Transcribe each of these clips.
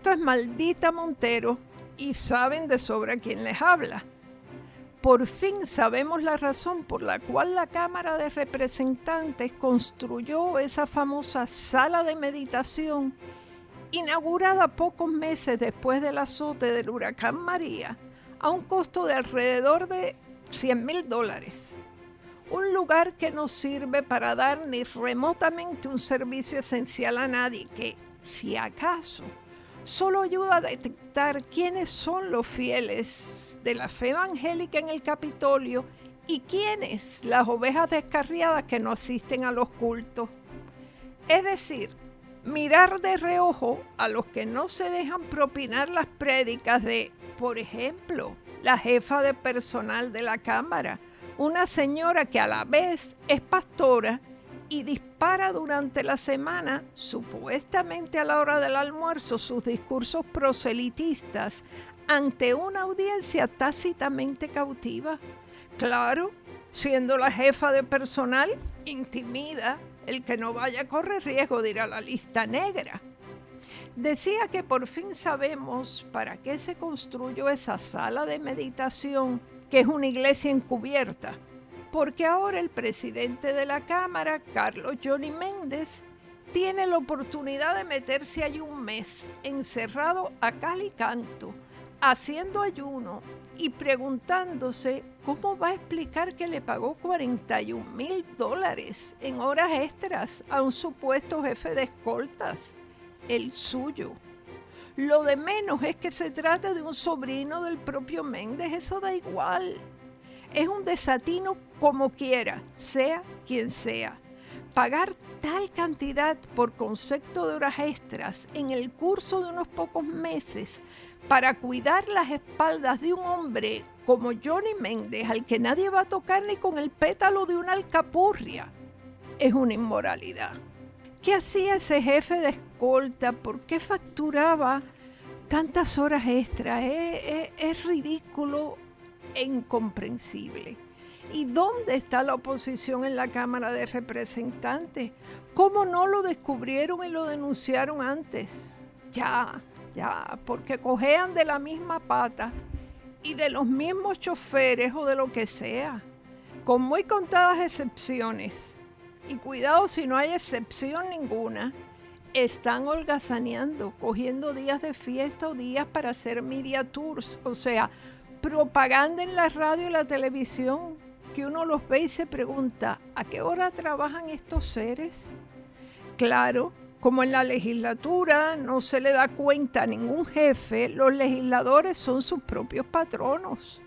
Esto es maldita Montero y saben de sobra quién les habla. Por fin sabemos la razón por la cual la Cámara de Representantes construyó esa famosa sala de meditación inaugurada pocos meses después del azote del huracán María a un costo de alrededor de 100 mil dólares. Un lugar que no sirve para dar ni remotamente un servicio esencial a nadie, que, si acaso, solo ayuda a detectar quiénes son los fieles de la fe evangélica en el Capitolio y quiénes las ovejas descarriadas que no asisten a los cultos. Es decir, mirar de reojo a los que no se dejan propinar las prédicas de, por ejemplo, la jefa de personal de la Cámara, una señora que a la vez es pastora y dispara durante la semana, supuestamente a la hora del almuerzo, sus discursos proselitistas ante una audiencia tácitamente cautiva. Claro, siendo la jefa de personal, intimida el que no vaya a correr riesgo de ir a la lista negra. Decía que por fin sabemos para qué se construyó esa sala de meditación, que es una iglesia encubierta, porque ahora el presidente de la Cámara, Carlos Johnny Méndez, tiene la oportunidad de meterse allí un mes, encerrado a cal y canto, haciendo ayuno y preguntándose cómo va a explicar que le pagó 41 mil dólares en horas extras a un supuesto jefe de escoltas, el suyo. Lo de menos es que se trata de un sobrino del propio Méndez, eso da igual. Es un desatino como quiera, sea quien sea. Pagar tal cantidad por concepto de horas extras en el curso de unos pocos meses para cuidar las espaldas de un hombre como Johnny Méndez, al que nadie va a tocar ni con el pétalo de una alcapurria, es una inmoralidad. ¿Qué hacía ese jefe de escolta? ¿Por qué facturaba tantas horas extras? Es, ridículo incomprensible. ¿Y dónde está la oposición en la Cámara de Representantes? ¿Cómo no lo descubrieron y lo denunciaron antes? Ya, ya, porque cojean de la misma pata y de los mismos choferes o de lo que sea, con muy contadas excepciones. Y cuidado si no hay excepción ninguna, están holgazaneando, cogiendo días de fiesta o días para hacer media tours, o sea, propaganda en la radio y la televisión, que uno los ve y se pregunta, ¿a qué hora trabajan estos seres? Claro, como en la legislatura no se le da cuenta a ningún jefe, los legisladores son sus propios patronos.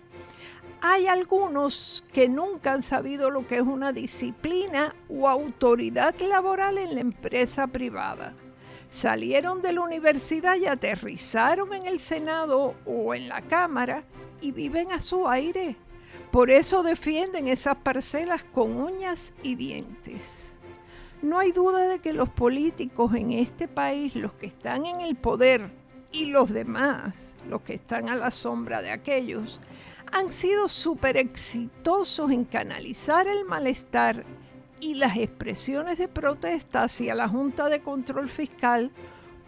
Hay algunos que nunca han sabido lo que es una disciplina o autoridad laboral en la empresa privada. Salieron de la universidad y aterrizaron en el Senado o en la Cámara y viven a su aire. Por eso defienden esas parcelas con uñas y dientes. No hay duda de que los políticos en este país, los que están en el poder y los demás, los que están a la sombra de aquellos, han sido súper exitosos en canalizar el malestar y las expresiones de protesta hacia la Junta de Control Fiscal,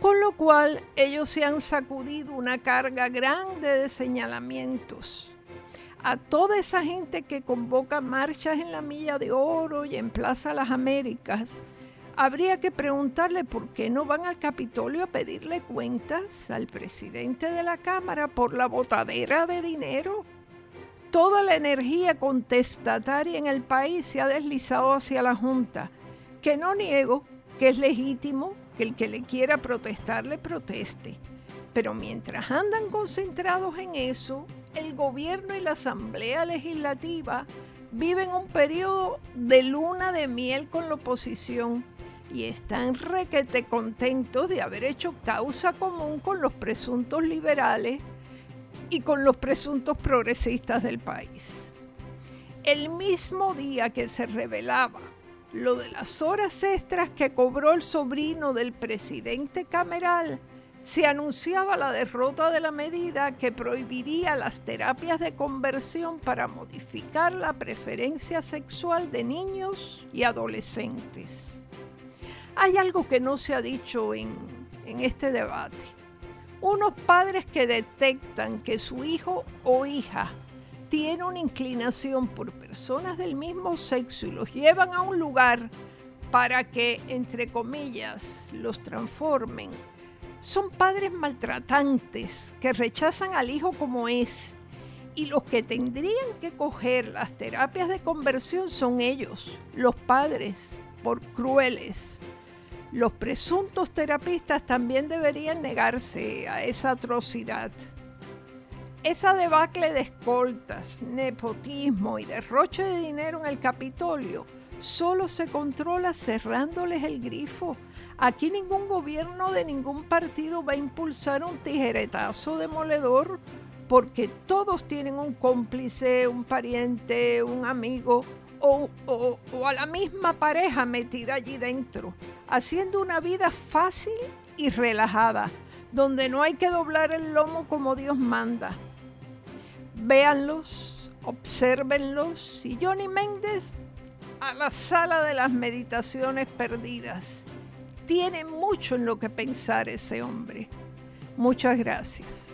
con lo cual ellos se han sacudido una carga grande de señalamientos a toda esa gente que convoca marchas en la Milla de Oro y en Plaza Las Américas, habría que preguntarle por qué no van al Capitolio a pedirle cuentas al presidente de la Cámara por la botadera de dinero. Toda la energía contestataria en el país se ha deslizado hacia la Junta, que no niego que es legítimo que el que le quiera protestar le proteste. Pero mientras andan concentrados en eso, el gobierno y la Asamblea Legislativa viven un periodo de luna de miel con la oposición y están requete contentos de haber hecho causa común con los presuntos liberales y con los presuntos progresistas del país. El mismo día que se revelaba lo de las horas extras que cobró el sobrino del presidente Cameral, se anunciaba la derrota de la medida que prohibiría las terapias de conversión para modificar la preferencia sexual de niños y adolescentes. Hay algo que no se ha dicho en, en este debate. Unos padres que detectan que su hijo o hija tiene una inclinación por personas del mismo sexo y los llevan a un lugar para que, entre comillas, los transformen. Son padres maltratantes que rechazan al hijo como es. Y los que tendrían que coger las terapias de conversión son ellos, los padres, por crueles. Los presuntos terapistas también deberían negarse a esa atrocidad. Esa debacle de escoltas, nepotismo y derroche de dinero en el Capitolio solo se controla cerrándoles el grifo. Aquí ningún gobierno de ningún partido va a impulsar un tijeretazo demoledor porque todos tienen un cómplice, un pariente, un amigo o, a la misma pareja metida allí dentro, haciendo una vida fácil y relajada, donde no hay que doblar el lomo como Dios manda. Véanlos, obsérvenlos y Johnny Méndez a la sala de las meditaciones perdidas. Tiene mucho en lo que pensar ese hombre. Muchas gracias.